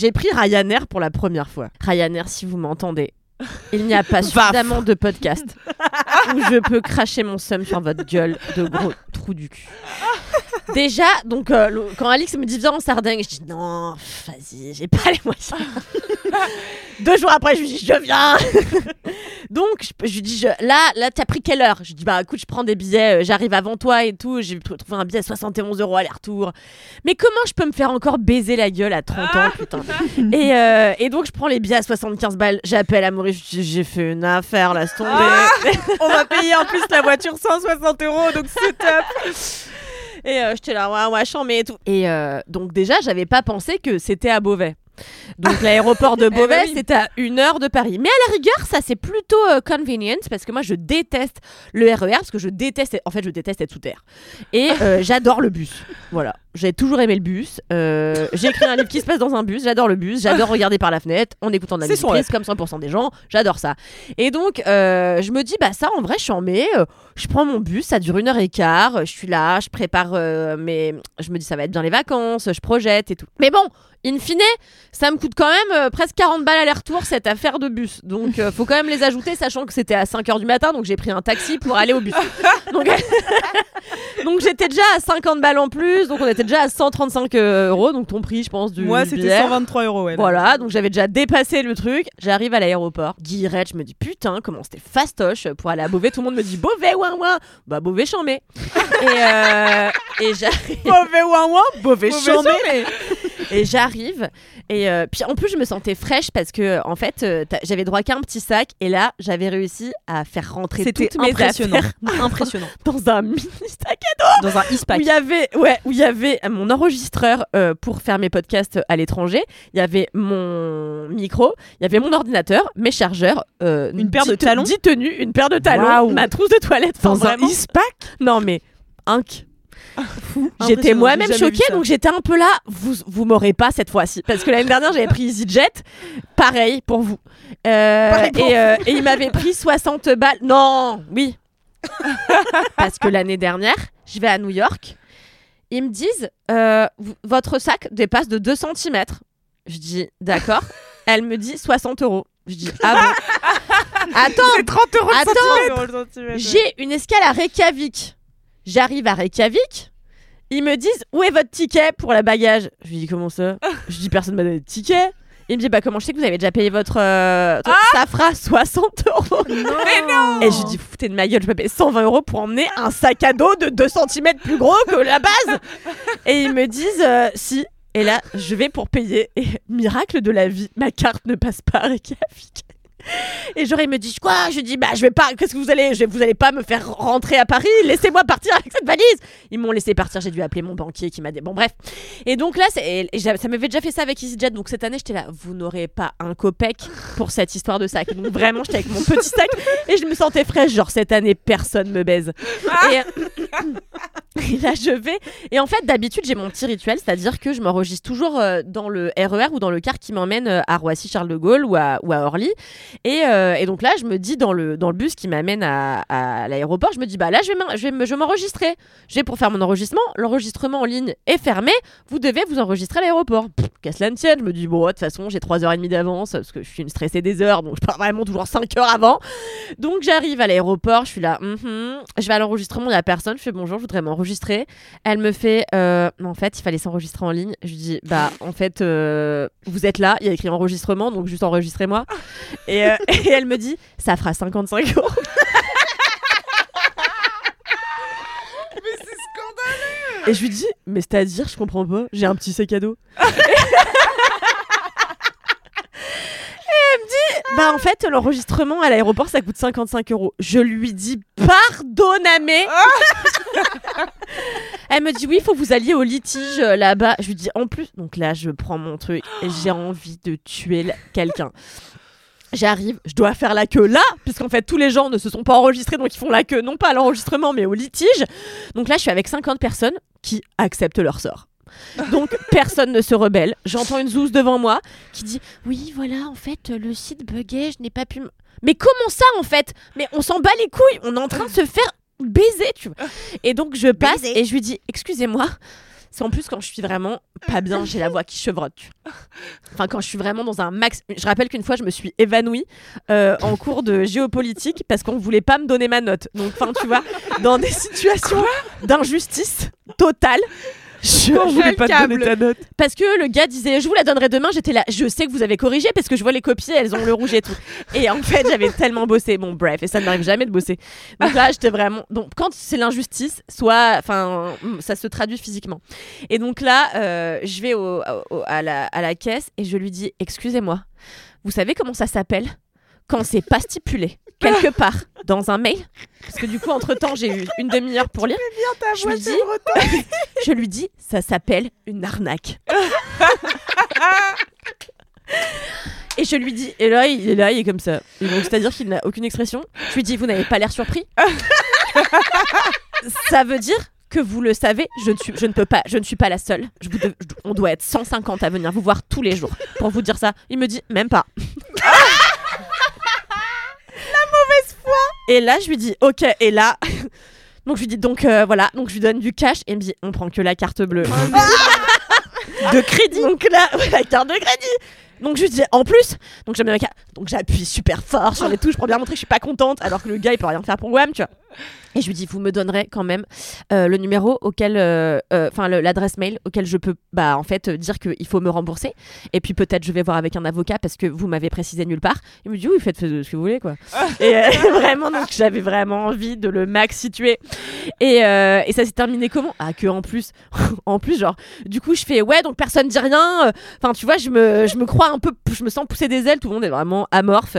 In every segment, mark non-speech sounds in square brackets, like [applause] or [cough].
J'ai pris Ryanair pour la première fois. Ryanair, si vous m'entendez, il n'y a pas [laughs] suffisamment de podcasts où je peux cracher mon seum sur votre gueule de gros trou du cul. Déjà, donc euh, le- quand Alix me dit viens en Sardaigne, je dis non, vas-y, j'ai pas les moyens. [laughs] Deux jours après, je lui dis je viens. Donc je, je lui dis je- là, là t'as pris quelle heure? Je lui dis bah écoute, je prends des billets, euh, j'arrive avant toi et tout. J'ai tr- trouvé un billet à 71 euros aller-retour. Mais comment je peux me faire encore baiser la gueule à 30 ans, putain? Et, euh, et donc je prends les billets à 75 balles, j'appelle à Maurice, j'ai fait une affaire, laisse tomber. [laughs] On va payer en plus la voiture 160 euros, donc c'est top. Et euh, j'étais là, ouais, ouais, chambé et tout. Et euh, donc déjà, j'avais pas pensé que c'était à Beauvais. Donc [laughs] l'aéroport de Beauvais, bah oui. c'était à une heure de Paris. Mais à la rigueur, ça c'est plutôt euh, convenient parce que moi je déteste le RER parce que je déteste, en fait je déteste être sous terre. Et euh, [laughs] j'adore le bus. Voilà, j'ai toujours aimé le bus. Euh, j'ai écrit un livre qui se passe dans un bus. J'adore le bus. J'adore [laughs] regarder par la fenêtre en écoutant de la musique triste, comme 100% des gens. J'adore ça. Et donc euh, je me dis bah ça en vrai je suis en mai. euh, je prends mon bus, ça dure une heure et quart. Je suis là, je prépare mes, je me dis ça va être bien les vacances, je projette et tout. Mais bon. In fine, ça me coûte quand même presque 40 balles aller-retour cette affaire de bus. Donc faut quand même les ajouter, sachant que c'était à 5h du matin, donc j'ai pris un taxi pour aller au bus. [laughs] Donc, [laughs] donc j'étais déjà à 50 balles en plus, donc on était déjà à 135 euros, donc ton prix, je pense, du Moi, c'était billet. 123 euros. Ouais, là. Voilà, donc j'avais déjà dépassé le truc. J'arrive à l'aéroport. Guillerette, je me dis putain, comment c'était fastoche pour aller à Beauvais. Tout le monde me dit Beauvais, ouin ouin. Bah, Beauvais, chambé. et euh, et j'arrive. Mauvais ouin ouin, Beauvais, chambé. [laughs] Et j'arrive. Et euh, puis en plus, je me sentais fraîche parce que, en fait, euh, t'as- j'avais droit qu'à un petit sac. Et là, j'avais réussi à faire rentrer C'était toutes mes impressionnant. [laughs] affaires Impressionnant. dans un mini sac Dans un où il y avait ouais où il y avait mon enregistreur euh, pour faire mes podcasts à l'étranger il y avait mon micro il y avait mon ordinateur mes chargeurs euh, Une paire de te- talons dix tenues une paire de talons Waouh. ma trousse de toilette enfin, Dans un vraiment. e-pack non mais inc J'étais moi-même choquée, donc j'étais un peu là. Vous, vous m'aurez pas cette fois-ci, parce que l'année dernière j'avais pris EasyJet, pareil pour vous. Euh, Pareil pour et, euh, et il m'avait pris 60 balles. Non, oui, [laughs] parce que l'année dernière, je vais à New York. Ils me disent, euh, votre sac dépasse de 2 cm. Je dis, d'accord. Elle me dit 60 euros. Je dis, ah bon? [laughs] Attends, C'est 30 euros Attends. j'ai une escale à Reykjavik. J'arrive à Reykjavik. Ils me disent où est votre ticket pour la bagage? Je lui dis comment ça? Je dis personne m'a donné de ticket. Il me dit bah comment je sais que vous avez déjà payé votre euh, Ah ça fera 60 euros. Mais non Et je lui dis foutez de ma gueule je peux payer 120 euros pour emmener un sac à dos de 2 cm plus gros que la base. Et ils me disent euh, si. Et là je vais pour payer et miracle de la vie ma carte ne passe pas à Reykjavik. [laughs] Et genre, il me dit quoi? Je dis bah je vais pas. Qu'est-ce que vous allez je, Vous allez pas me faire rentrer à Paris? Laissez-moi partir avec cette valise. Ils m'ont laissé partir. J'ai dû appeler mon banquier qui m'a dit bon bref. Et donc là, et ça m'avait déjà fait ça avec EasyJet. Donc cette année, j'étais là. Vous n'aurez pas un copec pour cette histoire de sac. Donc vraiment, j'étais avec mon petit sac et je me sentais fraîche. Genre cette année, personne me baise. Et, [laughs] [laughs] et là, je vais. Et en fait, d'habitude, j'ai mon petit rituel, c'est-à-dire que je m'enregistre toujours euh, dans le RER ou dans le car qui m'emmène euh, à Roissy-Charles de Gaulle ou à, Orly. Et, euh, et donc là, je me dis dans le, dans le bus qui m'amène à, l'aéroport, je me dis bah là, je vais m'enregistrer. Je vais pour faire mon enregistrement. L'enregistrement en ligne est fermé. Vous devez vous enregistrer à l'aéroport. Qu'à cela ne tienne, je me dis bon, de toute façon, j'ai 3h30 d'avance parce que je suis une stressée des heures, donc je pars vraiment toujours 5 heures avant. Donc j'arrive à l'aéroport, je suis là, mhm. je vais à l'enregistrement, il n'y a personne, je fais bonjour, je voudrais m'enregistrer. Elle me fait, euh, en fait, il fallait s'enregistrer en ligne. Je lui dis, bah en fait, euh, vous êtes là, il y a écrit enregistrement, donc juste enregistrez-moi. et, euh, [laughs] et elle me dit, ça fera 55 euros. [laughs] Mais c'est scandaleux Et je lui dis, mais c'est-à-dire, je comprends pas, j'ai un petit sac à dos. [laughs] Et elle me dit, bah en fait, l'enregistrement à l'aéroport, ça coûte 55 euros. Je lui dis, pardonname [laughs] Elle me dit oui, il faut que vous alliez au litige euh, là-bas. Je lui dis en plus. Donc là, je prends mon truc et [gasps] j'ai envie de tuer l- quelqu'un. J'arrive, je dois faire la queue là, puisqu'en fait tous les gens ne se sont pas enregistrés, donc ils font la queue non pas à l'enregistrement, mais au litige. Donc là, je suis avec 50 personnes qui acceptent leur sort. Donc [laughs] personne ne se rebelle. J'entends une zouze devant moi qui dit oui voilà en fait le site buguait, je n'ai pas pu. m- Mais comment ça en fait? Mais on s'en bat les couilles. On est en train de se faire baiser, tu vois. Et donc je passe Baiser. et je lui dis excusez-moi. C'est en plus quand je suis vraiment pas bien, j'ai la voix qui chevrotte. Enfin quand je suis vraiment dans un max. Je rappelle qu'une fois je me suis évanouie euh, en cours de géopolitique parce qu'on voulait pas me donner ma note. Donc enfin tu vois dans des [laughs] situations d'injustice totale. Je, voulais pas te donner ta note. Parce que le gars disait, je vous la donnerai demain. J'étais là, je sais que vous avez corrigé parce que je vois les copies, elles ont le rouge et tout. Et en fait, j'avais [laughs] tellement bossé. Bon, bref, et ça ne m'arrive jamais de bosser. Donc là, j'étais vraiment. Donc, quand c'est l'injustice, soit. Enfin, ça se traduit physiquement. Et donc là, euh, je vais au- au- à, la, à la caisse et je lui dis, excusez-moi, vous savez comment ça s'appelle? Quand c'est pas stipulé quelque part dans un mail Parce que du coup, entre temps, j'ai eu une demi-heure pour lire. Ta Je lui dis-. [laughs] Je lui dis, ça s'appelle une arnaque. [laughs] et je lui dis, et là, il est là, il est comme ça. Et donc, c'est-à-dire qu'il n'a aucune expression. Je lui dis, vous n'avez pas l'air surpris [laughs] Ça veut dire que vous le savez, je ne, suis, je ne peux pas, je ne suis pas la seule. Je vous de- je- on doit être 150 à venir vous voir tous les jours pour vous dire ça. Il me dit, même pas. Et là, je lui dis, ok, et là. [laughs] Donc je lui dis, donc euh, voilà, donc je lui donne du cash et il me dit, on prend que la carte bleue. [laughs] de crédit. Donc là, ouais, la carte de crédit. Donc je lui dis, en plus, donc j'aime bien ma carte. Donc j'appuie super fort sur les touches pour bien montrer que je suis pas contente, alors que le gars il peut rien faire pour WAM, tu vois. [laughs] Et je lui dis, vous me donnerez quand même euh, le numéro auquel, euh, euh, enfin l'adresse mail auquel je peux, bah en fait, dire qu'il faut me rembourser. Et puis peut-être je vais voir avec un avocat parce que vous m'avez précisé nulle part. Il me dit, oui, faites, ce que vous voulez, quoi. [laughs] et [laughs] vraiment, donc j'avais vraiment envie de le max situer. Et, et ça s'est terminé comment? Ah, que en plus, en plus, genre, du coup, je fais, ouais, donc personne dit rien. Enfin, tu vois, je me, je me crois un peu, je me sens pousser des ailes, tout le monde est vraiment amorphe.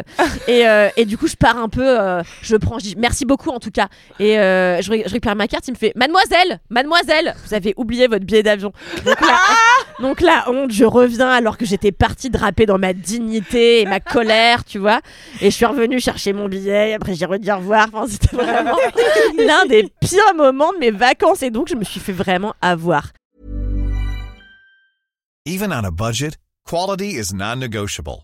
et, et du coup, je pars un peu, je prends, je dis, merci beaucoup en tout cas. Et euh, je, ré- je récupère ma carte, il me fait Mademoiselle, mademoiselle, vous avez oublié votre billet d'avion. Donc là, [laughs] donc la honte, je reviens alors que j'étais partie draper dans ma dignité et ma colère, tu vois. Et je suis revenue chercher mon billet, et après j'ai redit au revoir. Enfin, c'était vraiment [laughs] l'un des pires moments de mes vacances. Et donc, je me suis fait vraiment avoir. Even on a budget, quality is non-negotiable.